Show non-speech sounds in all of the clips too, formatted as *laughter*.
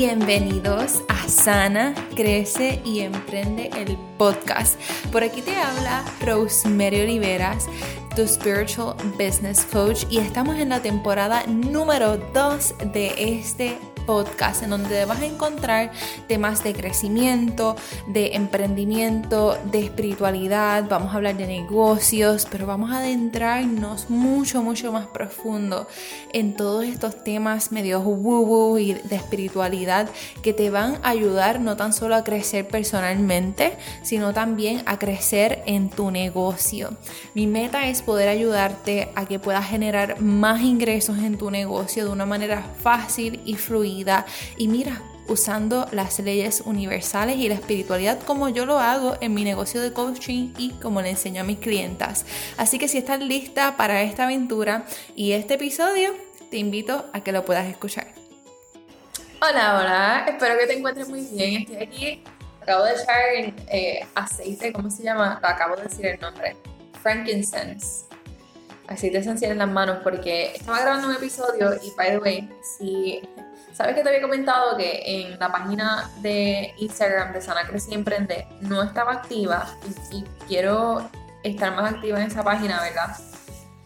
Bienvenidos a Sana, Crece y Emprende el podcast. Por aquí te habla Rosemary Oliveras, tu Spiritual Business Coach, y estamos en la temporada número 2 de este podcast en donde vas a encontrar temas de crecimiento, de emprendimiento, de espiritualidad, vamos a hablar de negocios, pero vamos a adentrarnos mucho, mucho más profundo en todos estos temas medio woo y de espiritualidad que te van a ayudar no tan solo a crecer personalmente, sino también a crecer en tu negocio. Mi meta es poder ayudarte a que puedas generar más ingresos en tu negocio de una manera fácil y fluida y mira, usando las leyes universales y la espiritualidad como yo lo hago en mi negocio de coaching y como le enseño a mis clientas. Así que si estás lista para esta aventura y este episodio, te invito a que lo puedas escuchar. Hola, hola, espero que te encuentres muy bien. Estoy aquí, acabo de echar eh, aceite, ¿cómo se llama? Lo acabo de decir el nombre, frankincense aceite esencial en las manos porque estaba grabando un episodio y by the way, si sabes que te había comentado que en la página de Instagram de Sana Crece Emprende no estaba activa y, quiero estar más activa en esa página, ¿verdad?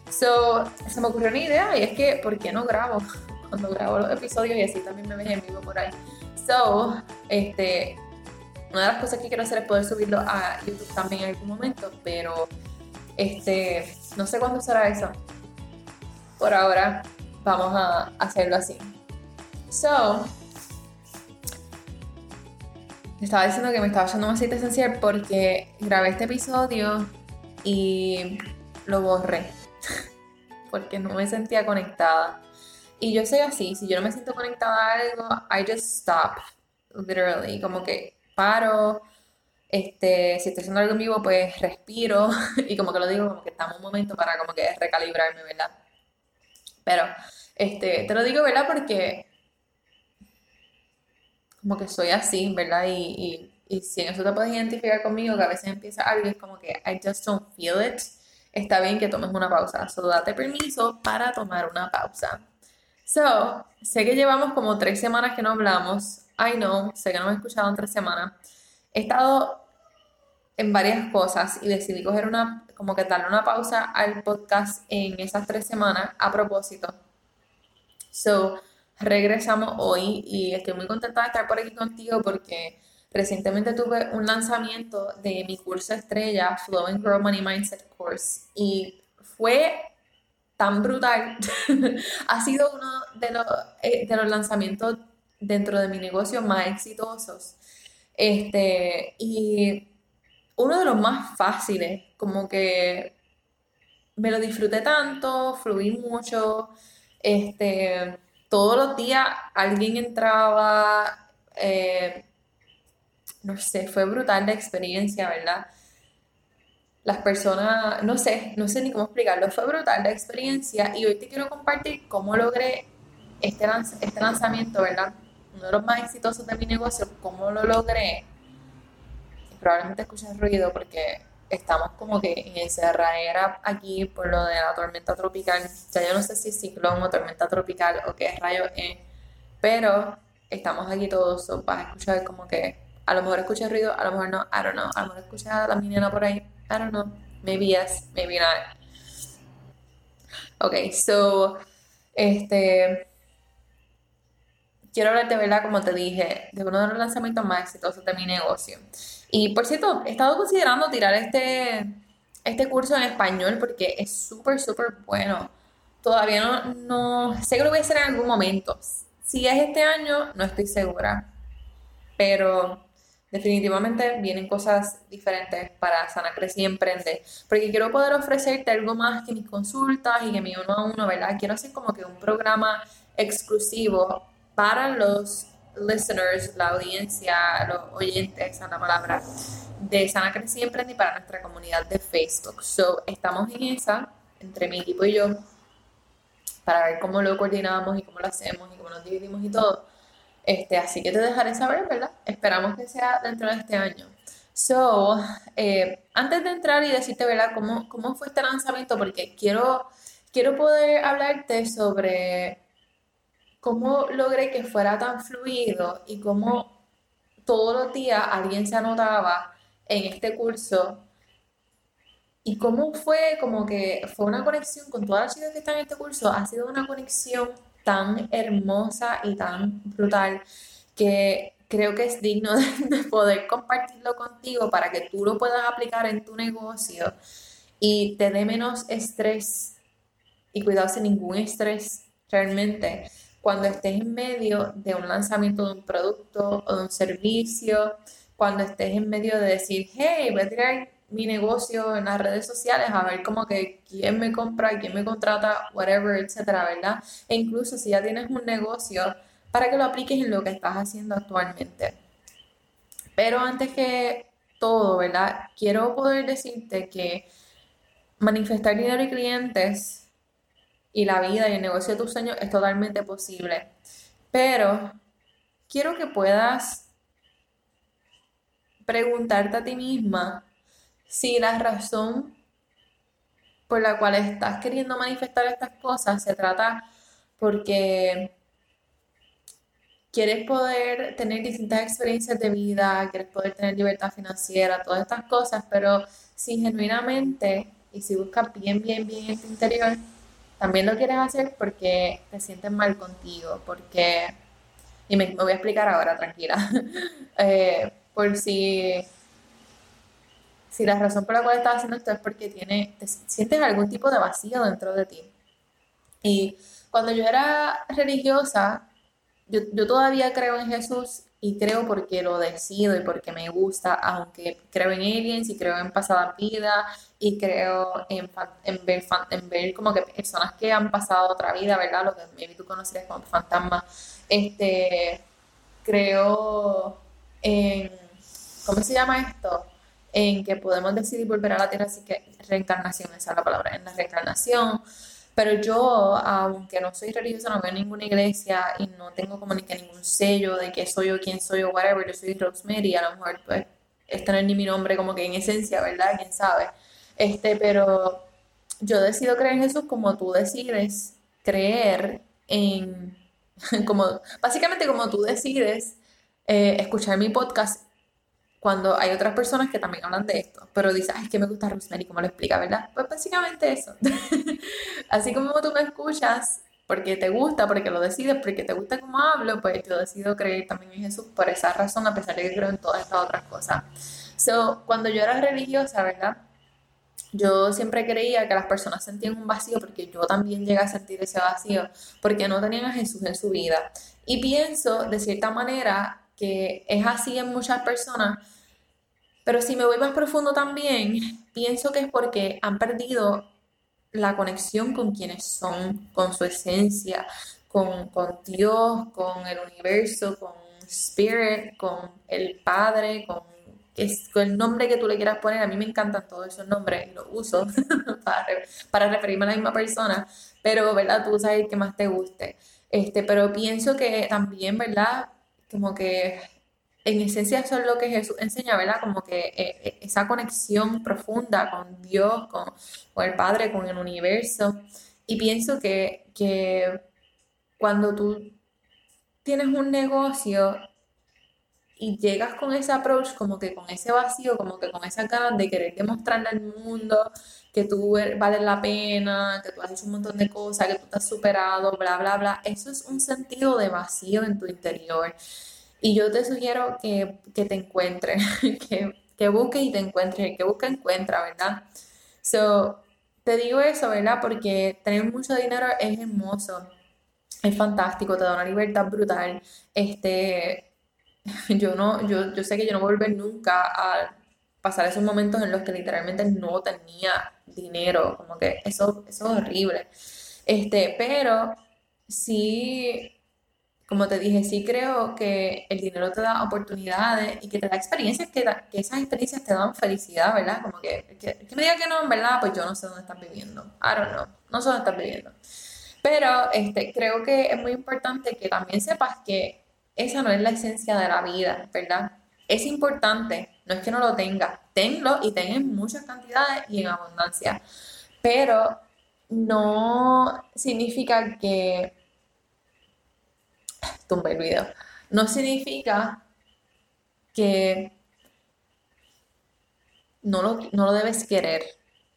So, se me ocurrió una idea y es que, ¿por qué no grabo? *laughs* Cuando grabo los episodios y así también me ves en vivo por ahí. So, este, una de las cosas que quiero hacer es poder subirlo a YouTube también en algún momento, pero este, no sé cuándo será eso. Por ahora vamos a hacerlo así. So, estaba diciendo que me estaba echando un aceite esencial porque grabé este episodio y lo borré. *laughs* porque no me sentía conectada. Y yo soy así, si yo no me siento conectada a algo, I just stop. Literally. Como que paro, este, si estoy haciendo algo en vivo, pues respiro *laughs* y como que lo digo, como que estamos un momento para como que recalibrarme, ¿verdad? Pero, este, te lo digo, ¿verdad? Porque como que soy así, ¿verdad? Y, y, si en eso te puedes identificar conmigo, que a veces empieza algo y es como que I just don't feel it, está bien que tomes una pausa. So, date permiso para tomar una pausa. So, sé que llevamos como tres semanas que no hablamos. I know, sé que no me he escuchado en tres semanas. He estado en varias cosas y decidí coger una, como que darle una pausa al podcast en esas tres semanas a propósito. So, regresamos hoy y estoy muy contenta de estar por aquí contigo porque recientemente tuve un lanzamiento de mi curso estrella, Flow and Grow Money Mindset Course, y fue tan brutal. *laughs* ha sido uno de los, eh, de los lanzamientos dentro de mi negocio más exitosos. Este, y uno de los más fáciles, como que me lo disfruté tanto, fluí mucho, este, todos los días alguien entraba, eh, no sé, fue brutal la experiencia, ¿verdad? Las personas, no sé, no sé ni cómo explicarlo, fue brutal la experiencia y hoy te quiero compartir cómo logré este, este lanzamiento, ¿verdad? Uno de los más exitosos de mi negocio, cómo lo logré probablemente escuches ruido porque estamos como que en encerradera aquí por lo de la tormenta tropical. Ya yo no sé si es ciclón o tormenta tropical o qué rayo es, pero estamos aquí todos, so vas a escuchar como que a lo mejor escuchas ruido, a lo mejor no, I don't know, a lo mejor escuchas a la miniana por ahí, I don't know, maybe yes, maybe not. Ok, so, este, quiero hablarte, ¿verdad? Como te dije, de uno de los lanzamientos más exitosos de mi negocio. Y por cierto, he estado considerando tirar este, este curso en español porque es súper, súper bueno. Todavía no, no, sé que lo voy a hacer en algún momento. Si es este año, no estoy segura. Pero definitivamente vienen cosas diferentes para Sana Crece y Emprende. Porque quiero poder ofrecerte algo más que mis consultas y que mi uno a uno, ¿verdad? Quiero hacer como que un programa exclusivo para los listeners, la audiencia, los oyentes, esa la palabra, de Sana Crece y Emprende para nuestra comunidad de Facebook. So, estamos en esa, entre mi equipo y yo, para ver cómo lo coordinamos y cómo lo hacemos y cómo nos dividimos y todo. Este, así que te dejaré saber, ¿verdad? Esperamos que sea dentro de este año. So, eh, antes de entrar y decirte, ¿verdad? ¿Cómo, cómo fue este lanzamiento? Porque quiero, quiero poder hablarte sobre cómo logré que fuera tan fluido y cómo todos los días alguien se anotaba en este curso y cómo fue como que fue una conexión con todas las chicas que están en este curso, ha sido una conexión tan hermosa y tan brutal que creo que es digno *laughs* de, poder compartirlo contigo para que tú lo puedas aplicar en tu negocio y te dé menos estrés y cuidado sin ningún estrés realmente cuando estés en medio de un lanzamiento de un producto o de un servicio, cuando estés en medio de decir, hey, voy a tirar mi negocio en las redes sociales a ver como que quién me compra, quién me contrata, whatever, etcétera, ¿verdad? E incluso si ya tienes un negocio, para que lo apliques en lo que estás haciendo actualmente. Pero antes que todo, ¿verdad? Quiero poder decirte que manifestar dinero y clientes y la vida y el negocio de tus sueños es totalmente posible. Pero quiero que puedas preguntarte a ti misma si la razón por la cual estás queriendo manifestar estas cosas se trata porque quieres poder tener distintas experiencias de vida, quieres poder tener libertad financiera, todas estas cosas, pero si genuinamente y si buscas bien, bien, bien en tu interior, también lo quieres hacer porque te sientes mal contigo, porque, y me, voy a explicar ahora, tranquila, *laughs* eh, por si, si la razón por la cual estás haciendo esto es porque tiene, te sientes algún tipo de vacío dentro de ti. Y cuando yo era religiosa, yo, yo todavía creo en Jesús y creo porque lo decido y porque me gusta, aunque creo en aliens y creo en pasada vida y creo en, en, ver, en ver como que personas que han pasado otra vida, ¿verdad? Lo que maybe tú conocerías como fantasma. Este, creo en, ¿cómo se llama esto? En que podemos decidir volver a la tierra, así que reencarnación, esa es la palabra, en la reencarnación. Pero yo, aunque no soy religiosa, no veo ninguna iglesia y no tengo como ni que ningún sello de que soy yo, quién soy yo, whatever, yo soy Rosemary, a lo mejor pues este no es ni mi nombre como que en esencia, ¿verdad? ¿Quién sabe? Este, pero yo decido creer en Jesús como tú decides creer en, *laughs* como, básicamente como tú decides eh, escuchar mi podcast cuando hay otras personas que también hablan de esto, pero dices, ay, es que me gusta Rosemary, ¿cómo lo explica, verdad? Pues básicamente eso. *laughs* Así como tú me escuchas porque te gusta, porque lo decides, porque te gusta cómo hablo, pues yo decido creer también en Jesús por esa razón, a pesar de que creo en todas estas otras cosas. So, cuando yo era religiosa, ¿verdad? Yo siempre creía que las personas sentían un vacío porque yo también llegué a sentir ese vacío, porque no tenían a Jesús en su vida. Y pienso, de cierta manera, que es así en muchas personas pero si me voy más profundo también, pienso que es porque han perdido la conexión con quienes son, con su esencia, con, Dios, con el universo, con Spirit, con el Padre, con, el nombre que tú le quieras poner. A mí me encantan todos esos nombres los uso *laughs* para, para referirme a la misma persona, pero, ¿verdad? Tú sabes el que más te guste. Este, pero pienso que también, ¿verdad? Como que en esencia eso es lo que Jesús enseña, ¿verdad? Como que eh, eh, esa conexión profunda con Dios, con, el Padre, con el universo. Y pienso que, que cuando tú tienes un negocio y llegas con ese approach, como que con ese vacío, como que con esa ganas de querer demostrarle al mundo que tú vales la pena, que tú has hecho un montón de cosas, que tú estás superado, bla, bla, bla, eso es un sentido de vacío en tu interior. Y yo te sugiero que, te encuentres, *laughs* que, que busques y te encuentres, el que busca encuentra, ¿verdad? So, te digo eso, ¿verdad? Porque tener mucho dinero es hermoso, es fantástico, te da una libertad brutal. Este, *laughs* yo no, yo, yo sé que yo no voy a volver nunca a pasar esos momentos en los que literalmente no tenía dinero, como que eso, eso es horrible. Este, pero sí como te dije, sí creo que el dinero te da oportunidades y que te da experiencias, que, que esas experiencias te dan felicidad, ¿verdad? Como que, que, me diga que no, en verdad, pues yo no sé dónde estás viviendo. I don't know, no sé dónde estás viviendo. Pero este, creo que es muy importante que también sepas que esa no es la esencia de la vida, ¿verdad? Es importante, no es que no lo tengas, tenlo y ten en muchas cantidades y en abundancia, pero no significa que tumba el video. No significa que no lo, no lo debes querer.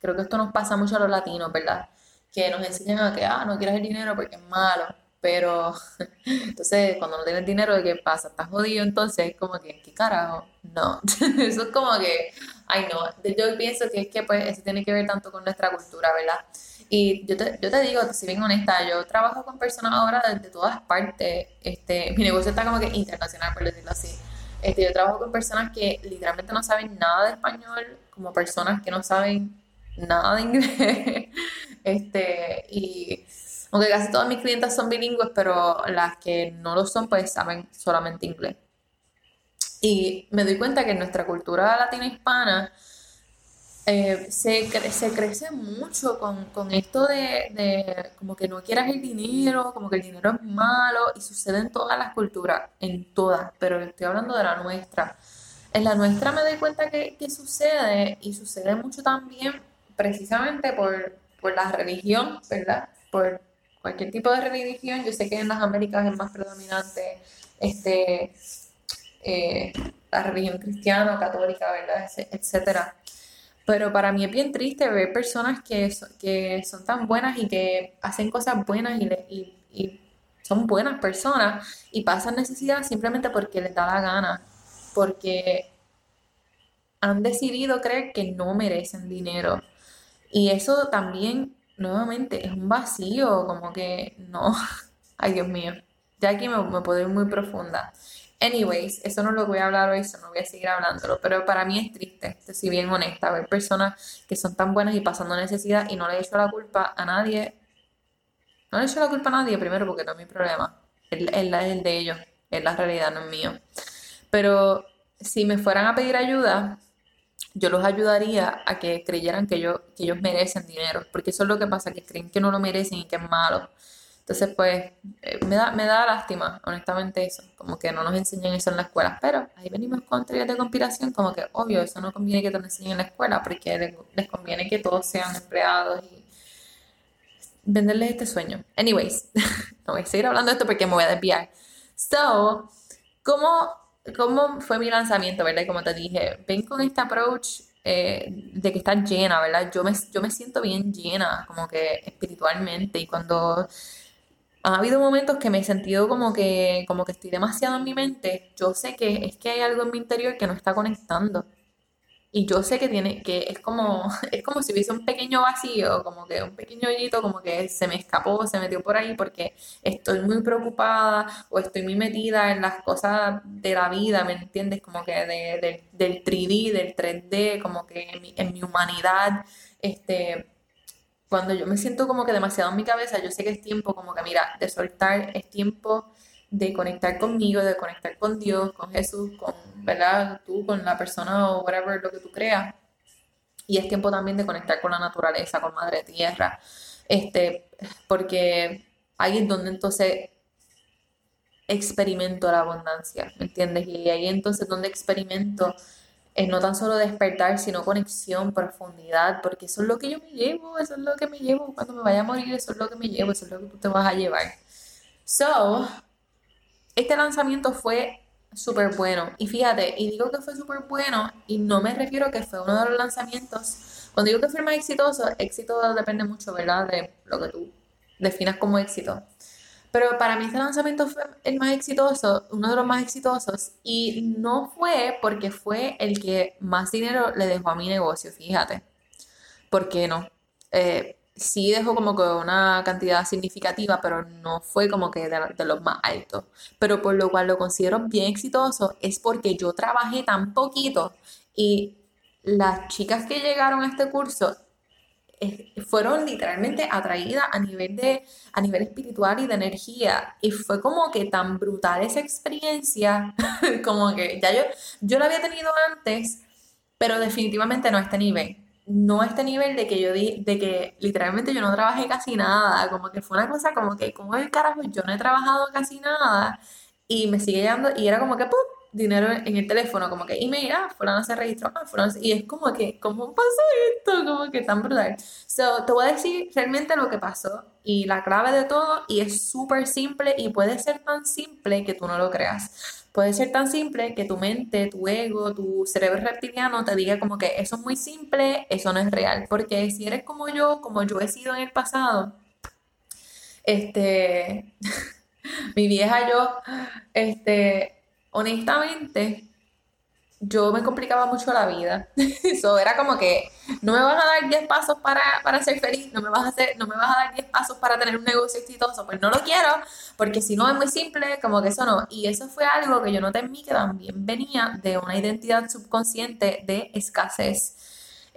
Creo que esto nos pasa mucho a los latinos, ¿verdad? Que nos enseñan a que, ah, no quieres el dinero porque es malo. Pero, *laughs* entonces, cuando no tienes dinero, ¿de qué pasa? ¿Estás jodido? Entonces, es como que, ¿qué carajo? No. *laughs* Eso es como que, ay, no. Yo pienso que es que, pues, eso tiene que ver tanto con nuestra cultura, ¿verdad? Y yo te, yo te digo, si bien honesta, yo trabajo con personas ahora de, todas partes. Este, mi negocio está como que internacional, por decirlo así. Este, yo trabajo con personas que literalmente no saben nada de español, como personas que no saben nada de inglés. *laughs* este, y aunque casi todas mis clientes son bilingües, pero las que no lo son, pues saben solamente inglés. Y me doy cuenta que en nuestra cultura latina hispana eh, se, se crece mucho con, con esto de, de, como que no quieras el dinero, como que el dinero es malo, y sucede en todas las culturas, en todas, pero estoy hablando de la nuestra. En la nuestra me doy cuenta que, que sucede, y sucede mucho también precisamente por, por la religión, ¿verdad? Por cualquier tipo de religión. Yo sé que en las Américas es más predominante este, eh, la religión cristiana, católica, ¿verdad? Etcétera. Pero para mí es bien triste ver personas que, que son tan buenas y que hacen cosas buenas y, y, son buenas personas y pasan necesidad simplemente porque les da la gana, porque han decidido creer que no merecen dinero. Y eso también nuevamente es un vacío, como que no, *laughs* ay Dios mío, ya aquí me, me puedo ir muy profunda. Anyways, eso no lo voy a hablar hoy, eso no voy a seguir hablándolo, pero para mí es triste, si bien honesta, ver personas que son tan buenas y pasando necesidad y no le he hecho la culpa a nadie. No le he hecho la culpa a nadie, primero porque no es mi problema, es el, el de ellos, es la realidad, no es mío. Pero si me fueran a pedir ayuda, yo los ayudaría a que creyeran que, yo, que ellos merecen dinero, porque eso es lo que pasa, que creen que no lo merecen y que es malo. Entonces, pues, eh, me, da, me da lástima, honestamente, eso, como que no nos enseñan eso en la escuela, pero ahí venimos con teorías de conspiración, como que, obvio, eso no conviene que te lo enseñen en la escuela, porque les, conviene que todos sean empleados y venderles este sueño. Anyways, *laughs* no voy a seguir hablando de esto porque me voy a desviar. So, ¿cómo cómo fue mi lanzamiento, ¿verdad? como te dije, ven con este approach eh, de que estás llena, ¿verdad? Yo me, yo me siento bien llena, como que espiritualmente, y cuando ha habido momentos que me he sentido como que, como que estoy demasiado en mi mente, yo sé que es que hay algo en mi interior que no está conectando. Y yo sé que tiene, que es como, *laughs* es como si hubiese un pequeño vacío, como que un pequeño hoyito, como que se me escapó, se metió por ahí porque estoy muy preocupada o estoy muy metida en las cosas de la vida, ¿me entiendes? Como que de, del 3D, del 3D, como que en mi, en mi humanidad, este, cuando yo me siento como que demasiado en mi cabeza, yo sé que es tiempo como que, mira, de soltar, es tiempo de conectar conmigo, de conectar con Dios, con Jesús, con, ¿verdad? Tú, con la persona o whatever, lo que tú creas. Y es tiempo también de conectar con la naturaleza, con Madre Tierra, este, porque ahí es donde entonces experimento la abundancia, ¿me entiendes? Y ahí entonces donde experimento es no tan solo despertar, sino conexión, profundidad, porque eso es lo que yo me llevo, eso es lo que me llevo cuando me vaya a morir, eso es lo que me llevo, eso es lo que tú te vas a llevar. So, este lanzamiento fue súper bueno. Y fíjate, y digo que fue súper bueno y no me refiero a que fue uno de los lanzamientos. Cuando digo que fue más exitoso, éxito depende mucho, ¿verdad? De lo que tú definas como éxito. Pero para mí este lanzamiento fue el más exitoso, uno de los más exitosos, y no fue porque fue el que más dinero le dejó a mi negocio, fíjate. ¿Por qué no? Eh, sí dejó como que una cantidad significativa, pero no fue como que de, los más altos. Pero por lo cual lo considero bien exitoso es porque yo trabajé tan poquito y las chicas que llegaron a este curso fueron literalmente atraídas a nivel de a nivel espiritual y de energía. Y fue como que tan brutal esa experiencia *laughs* como que ya yo yo la había tenido antes pero definitivamente no a este nivel. No a este nivel de que yo di, de que literalmente yo no trabajé casi nada, como que fue una cosa como que, como el carajo, yo no he trabajado casi nada y me sigue llegando y era como que, ¡pum! Dinero en el teléfono, como que, y mira, fulano se registró, ah, fulano y es como que, ¿cómo pasó esto? Como que tan brutal. So, te voy a decir realmente lo que pasó y la clave de todo, y es súper simple y puede ser tan simple que tú no lo creas. Puede ser tan simple que tu mente, tu ego, tu cerebro reptiliano te diga como que eso es muy simple, eso no es real. Porque si eres como yo, como yo he sido en el pasado, este, *laughs* mi vieja yo, este, honestamente, yo me complicaba mucho la vida. *laughs* Eso era como que no me vas a dar 10 pasos para, para, ser feliz, no me, vas a hacer, no me vas a dar 10 pasos para tener un negocio exitoso, pues no lo quiero, porque si no es muy simple, como que eso no. Y eso fue algo que yo noté en mí que también venía de una identidad subconsciente de escasez.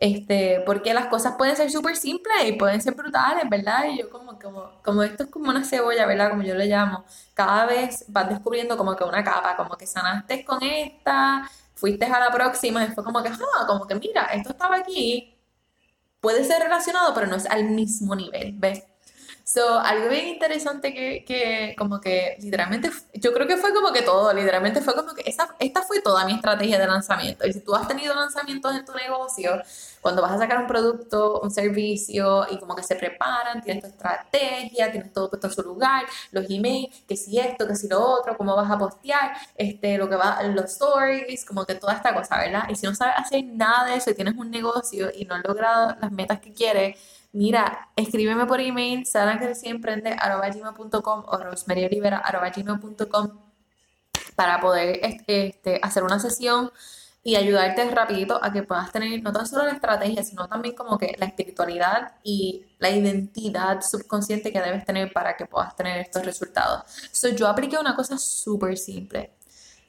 Este, porque las cosas pueden ser súper simples y pueden ser brutales, ¿verdad? Y yo como, como, como esto es como una cebolla, ¿verdad? Como yo le llamo. Cada vez vas descubriendo como que una capa, como que sanaste con esta, fuiste a la próxima y fue como que, ah, como que mira, esto estaba aquí, puede ser relacionado, pero no es al mismo nivel, ¿ves? So, algo bien interesante que, que, como que literalmente, yo creo que fue como que todo, literalmente fue como que esa, esta fue toda mi estrategia de lanzamiento. Y si tú has tenido lanzamientos en tu negocio, cuando vas a sacar un producto, un servicio y como que se preparan, tienes tu estrategia, tienes todo puesto a su lugar, los emails, que si esto, que si lo otro, cómo vas a postear, este, lo que va, los stories, como que toda esta cosa, ¿verdad? Y si no sabes hacer nada de eso y tienes un negocio y no has logrado las metas que quieres, mira, escríbeme por email, gmail.com o rosemariolivera.com para poder este, hacer una sesión y ayudarte rapidito a que puedas tener no tan solo la estrategia, sino también como que la espiritualidad y la identidad subconsciente que debes tener para que puedas tener estos resultados. So, yo apliqué una cosa súper simple.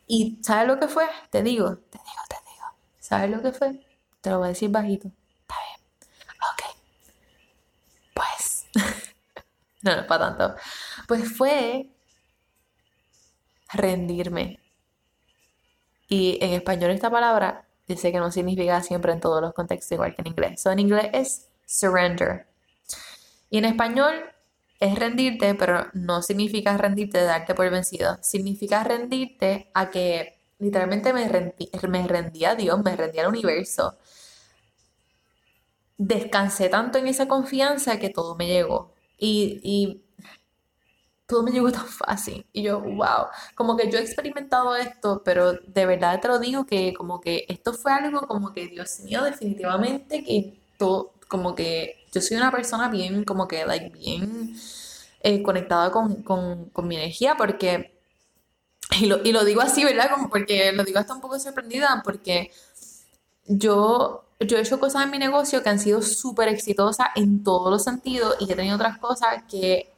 ¿Y sabes lo que fue? Te digo, te digo, te digo. ¿Sabes lo que fue? Te lo voy a decir bajito. *laughs* no, no para tanto. Pues fue rendirme. Y en español esta palabra dice que no significa siempre en todos los contextos igual que en inglés. So, en inglés es surrender. Y en español es rendirte, pero no significa rendirte de darte por vencido. Significa rendirte a que literalmente me rendí, me rendí a Dios, me rendí al universo. Descansé tanto en esa confianza que todo me llegó. Y, todo me llegó tan fácil. Y yo, wow, como que yo he experimentado esto, pero de verdad te lo digo que como que esto fue algo como que, Dios mío, definitivamente que todo, como que yo soy una persona bien, como que, like, bien eh, conectada con, mi energía, porque, y lo, y lo digo así, ¿verdad? Como porque lo digo hasta un poco sorprendida, porque yo yo he hecho cosas en mi negocio que han sido súper exitosas en todos los sentidos y he tenido otras cosas que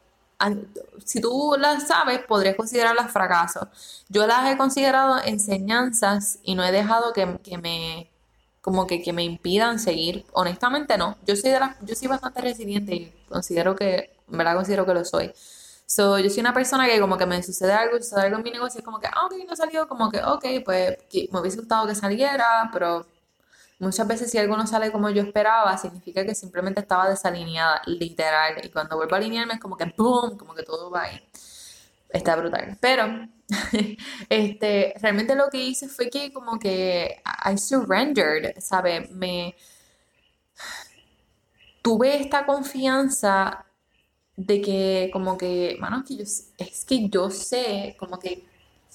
si tú las sabes, podrías considerarlas fracasos. Yo las he considerado enseñanzas y no he dejado que, me como que, que, me impidan seguir. Honestamente no. Yo soy de las, yo soy bastante resiliente y considero que, en verdad considero que lo soy. So, yo soy una persona que como que me sucede algo, sucede algo en mi negocio, es como que, ah, ok, no salió, como que, ok, pues me hubiese gustado que saliera, pero Muchas veces si algo no sale como yo esperaba, significa que simplemente estaba desalineada, literal. Y cuando vuelvo a alinearme es como que ¡boom! Como que todo va ahí. Está brutal. Pero *laughs* este, realmente lo que hice fue que como que I surrendered, ¿sabes? Me tuve esta confianza de que como que, es que yo, es que yo sé, como que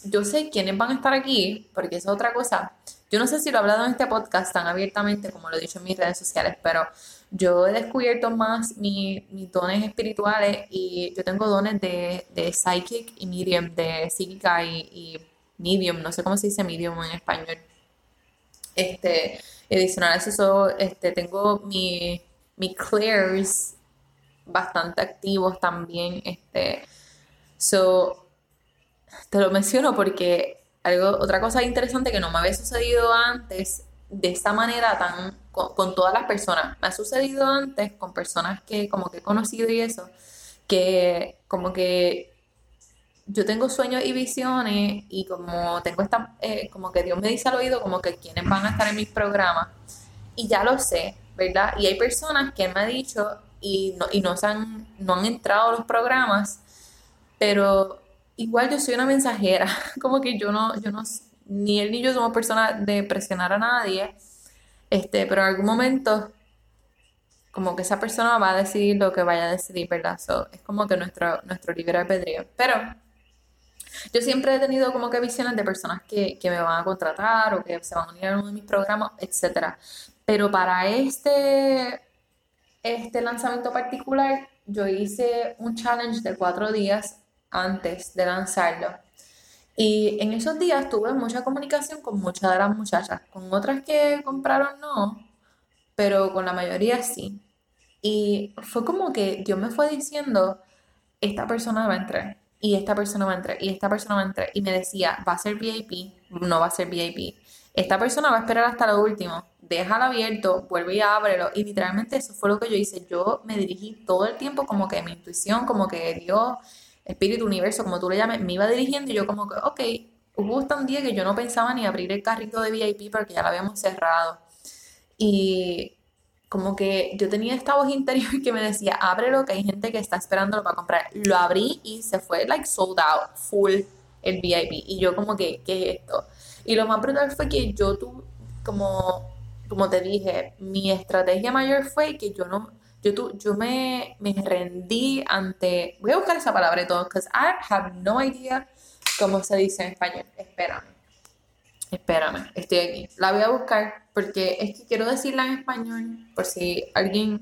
yo sé quiénes van a estar aquí, porque es otra cosa yo no sé si lo he hablado en este podcast tan abiertamente como lo he dicho en mis redes sociales, pero yo he descubierto más mis dones espirituales y yo tengo dones de, de psychic y medium, de psíquica y, medium, no sé cómo se dice medium en español. Este, adicional eso, este, tengo mi, mi clears bastante activos también. Este, so, te lo menciono porque algo, otra cosa interesante que no me había sucedido antes de esta manera tan con, todas las personas. Me ha sucedido antes con personas que como que he conocido y eso, que como que yo tengo sueños y visiones y como tengo esta, eh, como que Dios me dice al oído como que quienes van a estar en mis programas y ya lo sé, ¿verdad? Y hay personas que me han dicho y no, y no, han, no han entrado a los programas, pero igual yo soy una mensajera, *laughs* como que yo no, yo no, ni él ni yo somos personas de presionar a nadie, este, pero en algún momento como que esa persona va a decidir lo que vaya a decidir, ¿verdad? es como que nuestro, nuestro libre albedrío. Pero yo siempre he tenido como que visiones de personas que, que, me van a contratar o que se van a unir a uno de mis programas, etc. Pero para este, este lanzamiento particular, yo hice un challenge de cuatro días antes de lanzarlo. Y en esos días tuve mucha comunicación con muchas de las muchachas. Con otras que compraron no, pero con la mayoría sí. Y fue como que Dios me fue diciendo, esta persona va a entrar, y esta persona va a entrar, y esta persona va a entrar. Y me decía, va a ser VIP, no va a ser VIP. Esta persona va a esperar hasta lo último, déjalo abierto, vuelve y ábrelo. Y literalmente eso fue lo que yo hice. Yo me dirigí todo el tiempo como que mi intuición, como que Dios espíritu, universo, como tú le llames, me iba dirigiendo y yo como que, ok, hubo hasta un día que yo no pensaba ni abrir el carrito de VIP porque ya lo habíamos cerrado. Y como que yo tenía esta voz interior *laughs* que me decía, ábrelo, que hay gente que está esperándolo para comprar. Lo abrí y se fue like sold out, full el VIP. Y yo como que, ¿qué es esto? Y lo más brutal fue que yo tuve, como, como te dije, mi estrategia mayor fue que yo no, yo, yo me, me rendí ante, voy a buscar esa palabra y todo, because I have no idea cómo se dice en español. Espérame, espérame, estoy aquí. La voy a buscar porque es que quiero decirla en español por si alguien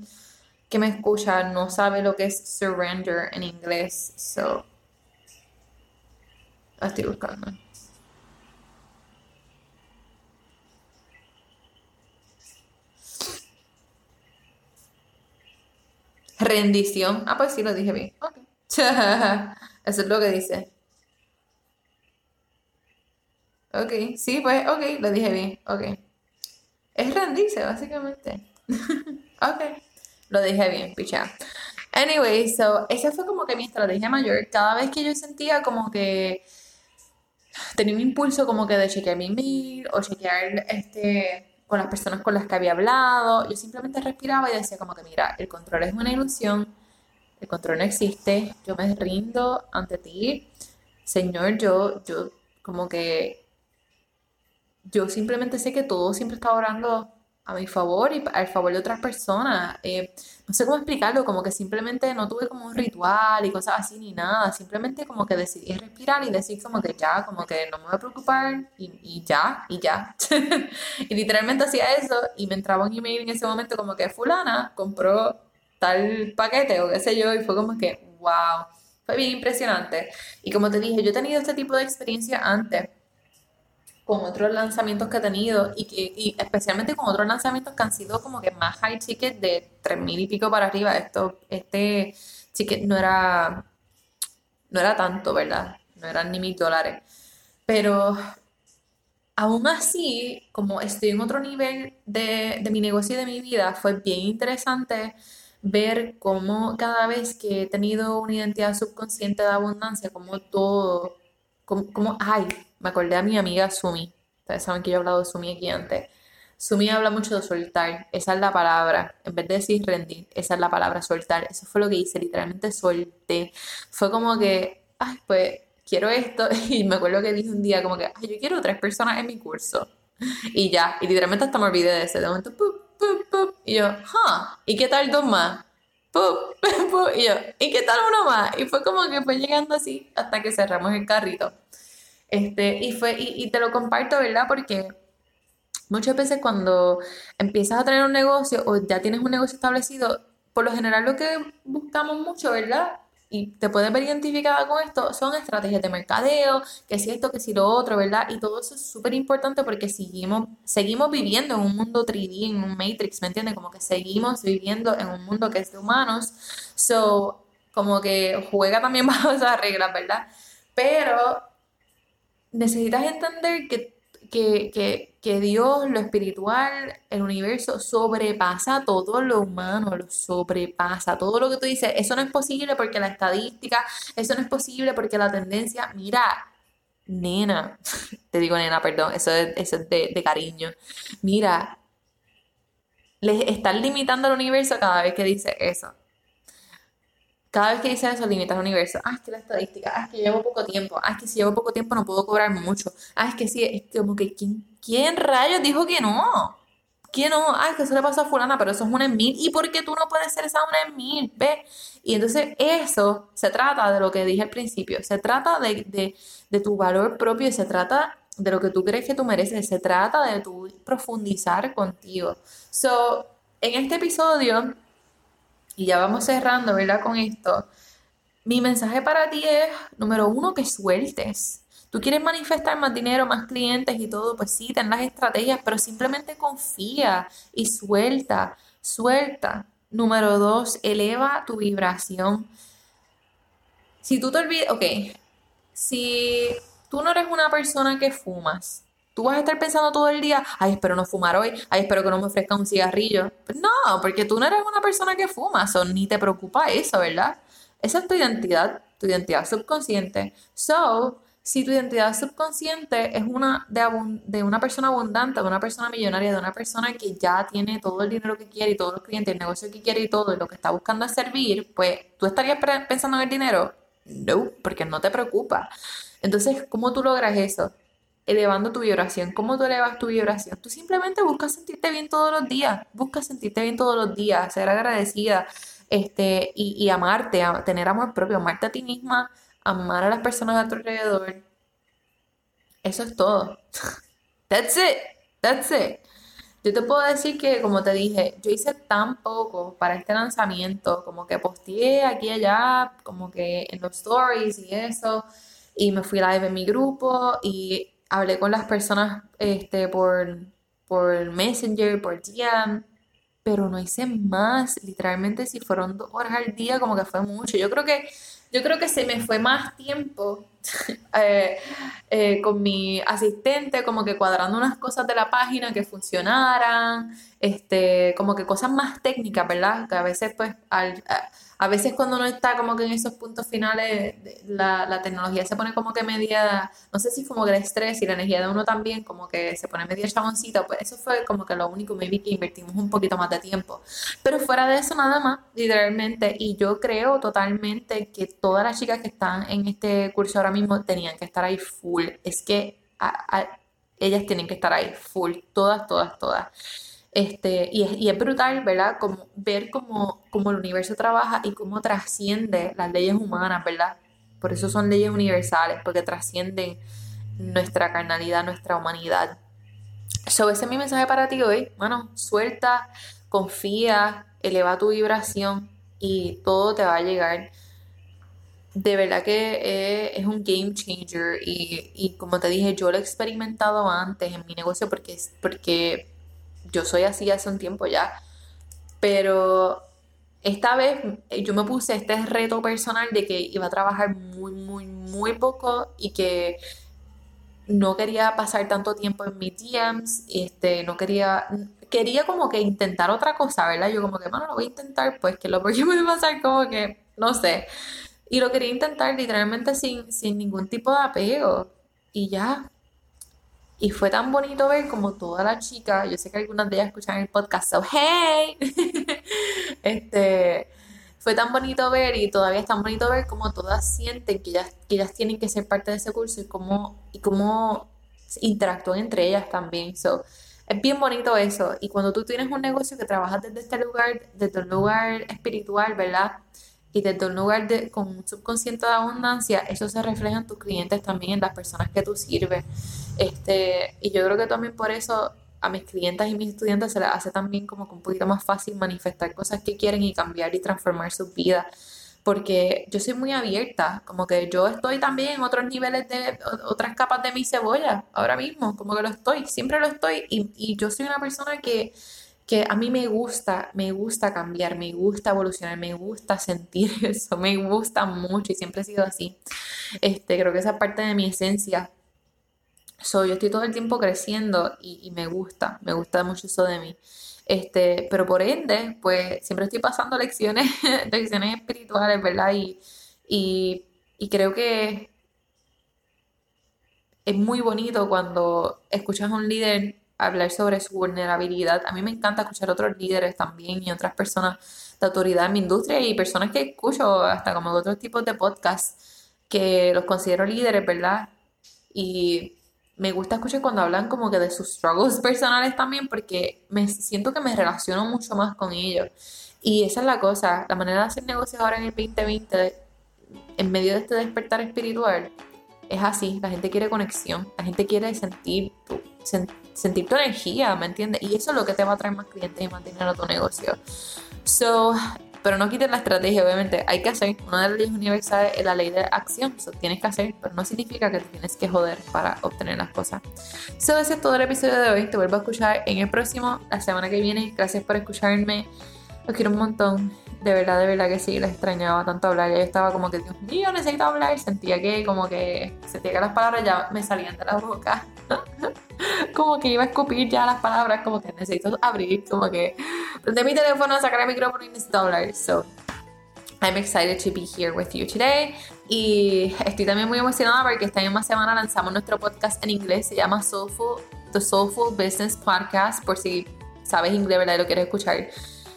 que me escucha no sabe lo que es surrender en inglés. So, la estoy buscando. Rendición. Ah, pues sí, lo dije bien. Ok. *laughs* Eso es lo que dice. Ok, sí, pues, ok, lo dije bien. Ok. Es rendirse, básicamente. *laughs* ok. Lo dije bien, picha. Anyway, so, esa fue como que mi estrategia mayor. Cada vez que yo sentía como que tenía un impulso como que de chequear mi email o chequear este con las personas con las que había hablado. Yo simplemente respiraba y decía como que, mira, el control es una ilusión, el control no existe, yo me rindo ante ti. Señor, yo, yo como que, yo simplemente sé que todo siempre está orando a mi favor y al favor de otras personas. Eh, no sé cómo explicarlo, como que simplemente no tuve como un ritual y cosas así ni nada, simplemente como que decidí respirar y decir como que ya, como que no me voy a preocupar y, ya, y ya. *laughs* y literalmente hacía eso y me entraba un email en ese momento como que fulana compró tal paquete o qué sé yo y fue como que, wow, fue bien impresionante. Y como te dije, yo he tenido este tipo de experiencia antes con otros lanzamientos que he tenido y, que, y especialmente con otros lanzamientos que han sido como que más high ticket de 3 mil y pico para arriba. Esto, este ticket no era, no era tanto, ¿verdad? No eran ni mil dólares. Pero aún así, como estoy en otro nivel de, de mi negocio y de mi vida, fue bien interesante ver cómo cada vez que he tenido una identidad subconsciente de abundancia, como todo, como, como ay, me acordé a mi amiga Sumi. Ustedes saben que yo he hablado de Sumi aquí antes. Sumi habla mucho de soltar. Esa es la palabra. En vez de decir rendir, esa es la palabra soltar. Eso fue lo que hice. Literalmente solté. Fue como que, ay, pues quiero esto. *laughs* Y me acuerdo que dije un día como que, ay, yo quiero tres personas en mi curso. Y ya. Y literalmente hasta me olvidé de ese. De momento, Y yo, huh, ¿y qué tal dos más? *laughs* Y yo, ¿y qué tal uno más? Y fue como que fue llegando así hasta que cerramos el carrito. Este, y, fue, y, te lo comparto, ¿verdad? Porque muchas veces cuando empiezas a tener un negocio o ya tienes un negocio establecido, por lo general lo que buscamos mucho, ¿verdad? Y te puedes ver identificada con esto, son estrategias de mercadeo, que si esto, que si lo otro, ¿verdad? Y todo eso es súper importante porque seguimos, seguimos viviendo en un mundo 3D, en un Matrix, ¿me entiendes? Como que seguimos viviendo en un mundo que es de humanos. So, como que juega también *laughs* bajo esas reglas, ¿verdad? Pero necesitas entender que, Dios, lo espiritual, el universo, sobrepasa todo lo humano, lo sobrepasa. Todo lo que tú dices, eso no es posible porque la estadística, eso no es posible porque la tendencia, mira, nena, *laughs* te digo nena, perdón, eso es, eso es de, de cariño. Mira, les están limitando al universo cada vez que dice eso. Cada vez que dice eso, limita el universo. Ah, es que la estadística, ah, es que llevo poco tiempo, ah, es que si llevo poco tiempo no puedo cobrar mucho, ah, es que sí, es como que, ¿quién, quién rayos dijo que no? ¿Quién no? Ah, es que eso le pasó a fulana, pero eso es una en mil. ¿Y por qué tú no puedes ser esa una en mil? ¿Ves? Y entonces eso se trata de lo que dije al principio. Se trata de, de, de tu valor propio y se trata de lo que tú crees que tú mereces. Se trata de tu profundizar contigo. So, en este episodio y ya vamos cerrando, ¿verdad? Con esto. Mi mensaje para ti es, número uno, que sueltes. Tú quieres manifestar más dinero, más clientes y todo, pues sí, ten las estrategias, pero simplemente confía y suelta, suelta. Número dos, eleva tu vibración. Si tú te olvidas, ok, si tú no eres una persona que fumas, Tú vas a estar pensando todo el día, ay, espero no fumar hoy, ay, espero que no me ofrezca un cigarrillo. Pues no, porque tú no eres una persona que fuma, o ni te preocupa eso, ¿verdad? Esa es tu identidad, tu identidad subconsciente. So, si tu identidad subconsciente es una de, de, una persona abundante, de una persona millonaria, de una persona que ya tiene todo el dinero que quiere y todos los clientes, el negocio que quiere y todo, y lo que está buscando es servir, pues tú estarías pensando en el dinero. No, porque no te preocupa. Entonces, ¿cómo tú logras eso? Elevando tu vibración. ¿Cómo tú elevas tu vibración? Tú simplemente buscas sentirte bien todos los días, buscas sentirte bien todos los días, ser agradecida este, y, amarte, tener amor propio, amarte a ti misma, amar a las personas a tu alrededor. Eso es todo. *laughs* That's it. That's it. Yo te puedo decir que, como te dije, yo hice tan poco para este lanzamiento, como que posteé aquí y allá, como que en los stories y eso, y me fui live en mi grupo y hablé con las personas este, por, por Messenger, por DM, pero no hice más. Literalmente, si fueron dos horas al día, como que fue mucho. Yo creo que, yo creo que se me fue más tiempo *laughs* eh, eh, con mi asistente, como que cuadrando unas cosas de la página que funcionaran, este, como que cosas más técnicas, ¿verdad? Que a veces, pues, al veces cuando uno está como que en esos puntos finales, la, la, tecnología se pone como que media, no sé si como que el estrés y la energía de uno también como que se pone media chaboncita, pues eso fue como que lo único, maybe que invertimos un poquito más de tiempo. Pero fuera de eso nada más, literalmente, y yo creo totalmente que todas las chicas que están en este curso ahora mismo tenían que estar ahí full. Es que ellas tienen que estar ahí full, todas, todas, todas. Este, y, es, y es brutal, ¿verdad? Como, ver cómo, cómo, el universo trabaja y cómo trasciende las leyes humanas, ¿verdad? Por eso son leyes universales, porque trascienden nuestra carnalidad, nuestra humanidad. So, ese es mi mensaje para ti hoy. Bueno, suelta, confía, eleva tu vibración y todo te va a llegar. De verdad que es, un game changer y, y, como te dije, yo lo he experimentado antes en mi negocio porque, porque yo soy así hace un tiempo ya. Pero esta vez yo me puse este reto personal de que iba a trabajar muy, muy, muy poco y que no quería pasar tanto tiempo en mis DMs, este, no quería, quería como que intentar otra cosa, ¿verdad? Yo como que, bueno, lo voy a intentar, pues que lo voy a pasar como que, no sé. Y lo quería intentar literalmente sin, sin ningún tipo de apego. Y ya, y fue tan bonito ver como todas las chicas, yo sé que algunas de ellas escuchan el podcast, so hey, *laughs* este, fue tan bonito ver y todavía es tan bonito ver como todas sienten que ellas, que ellas tienen que ser parte de ese curso y cómo, y cómo interactúan entre ellas también. So, es bien bonito eso. Y cuando tú tienes un negocio que trabajas desde este lugar, desde un lugar espiritual, ¿verdad? Y desde un lugar de, con un subconsciente de abundancia, eso se refleja en tus clientes también, en las personas que tú sirves. Este, y yo creo que también por eso a mis clientes y mis estudiantes se les hace también como que un poquito más fácil manifestar cosas que quieren y cambiar y transformar sus vidas. Porque yo soy muy abierta, como que yo estoy también en otros niveles de otras capas de mi cebolla ahora mismo, como que lo estoy, siempre lo estoy. Y, y yo soy una persona que que a mí me gusta, me gusta cambiar, me gusta evolucionar, me gusta *laughs* sentir eso, me gusta mucho y siempre he sido así. Este, creo que esa parte de mi esencia. soy yo estoy todo el tiempo creciendo y, me gusta, me gusta mucho eso de mí. Este, pero por ende, pues siempre estoy pasando lecciones, *laughs* lecciones espirituales, ¿verdad? Y, y, y creo que es muy bonito cuando escuchas a un líder hablar sobre su vulnerabilidad. A mí me encanta escuchar otros líderes también y otras personas de autoridad en mi industria y personas que escucho hasta como otros tipos de podcasts que los considero líderes, ¿verdad? Y me gusta escuchar cuando hablan como que de sus struggles *laughs* personales también porque me siento que me relaciono mucho más con ellos. Y esa es la cosa, la manera de hacer negocios ahora en el 2020, en medio de este despertar espiritual, es así, la gente quiere conexión, la gente quiere sentir tu, sentir tu energía, ¿me entiendes? Y eso es lo que te va a traer más clientes y mantener a tu negocio. So, pero no quites la estrategia, obviamente. Hay que hacer. Una de las leyes universales es la ley de acción. Eso tienes que hacer, pero no significa que te tienes que joder para obtener las cosas. So, ese es todo el episodio de hoy. Te vuelvo a escuchar en el próximo, la semana que viene. Gracias por escucharme. Los quiero un montón. De verdad, de verdad que sí, les extrañaba tanto hablar. Yo estaba como que, Dios mío, necesito hablar. Sentía que como que sentía que las palabras ya me salían de la boca. *laughs* *laughs* como que iba a escupir ya las palabras, como que necesito abrir, como que prender mi teléfono, sacar el micrófono y necesito hablar. So, I'm excited to be here with you today. Y estoy también muy emocionada porque esta misma semana lanzamos nuestro podcast en inglés. Se llama Soulful, The Soulful Business Podcast, por si sabes inglés, ¿verdad? Y lo quieres escuchar.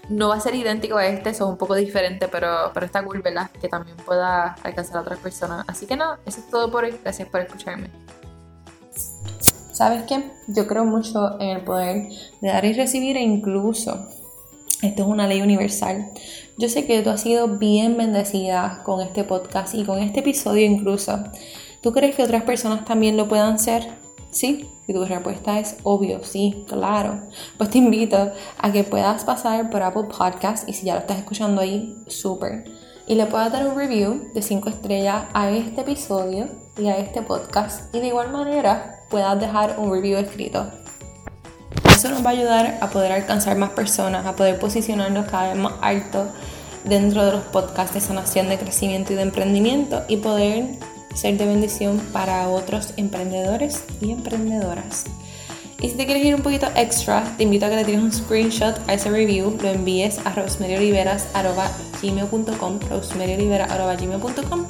No va a ser idéntico a este, eso es un poco diferente, pero, pero está cool, ¿verdad? Que también pueda alcanzar a otras personas. Así que no, eso es todo por hoy. Gracias por escucharme. ¿Sabes qué? Yo creo mucho en el poder de dar y recibir e incluso, esto es una ley universal. Yo sé que tú has sido bien bendecida con este podcast y con este episodio incluso. ¿Tú crees que otras personas también lo puedan ser? Sí, si tu respuesta es obvio, sí, claro. Pues te invito a que puedas pasar por Apple Podcast y si ya lo estás escuchando ahí, súper. Y le puedas dar un review de 5 estrellas a este episodio y a este podcast. Y de igual manera puedas dejar un review escrito. Eso nos va a ayudar a poder alcanzar más personas, a poder posicionarnos cada vez más alto dentro de los podcasts de sanación, de crecimiento y de emprendimiento y poder ser de bendición para otros emprendedores y emprendedoras. Y si te quieres ir un poquito extra, te invito a que le tires un screenshot a ese review, lo envíes a rosemerioliveras.gmail.com rosemeriolivera.gmail.com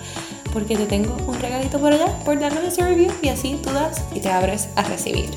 porque te tengo un regalito por allá por darnos ese review y así tú das y te abres a recibir.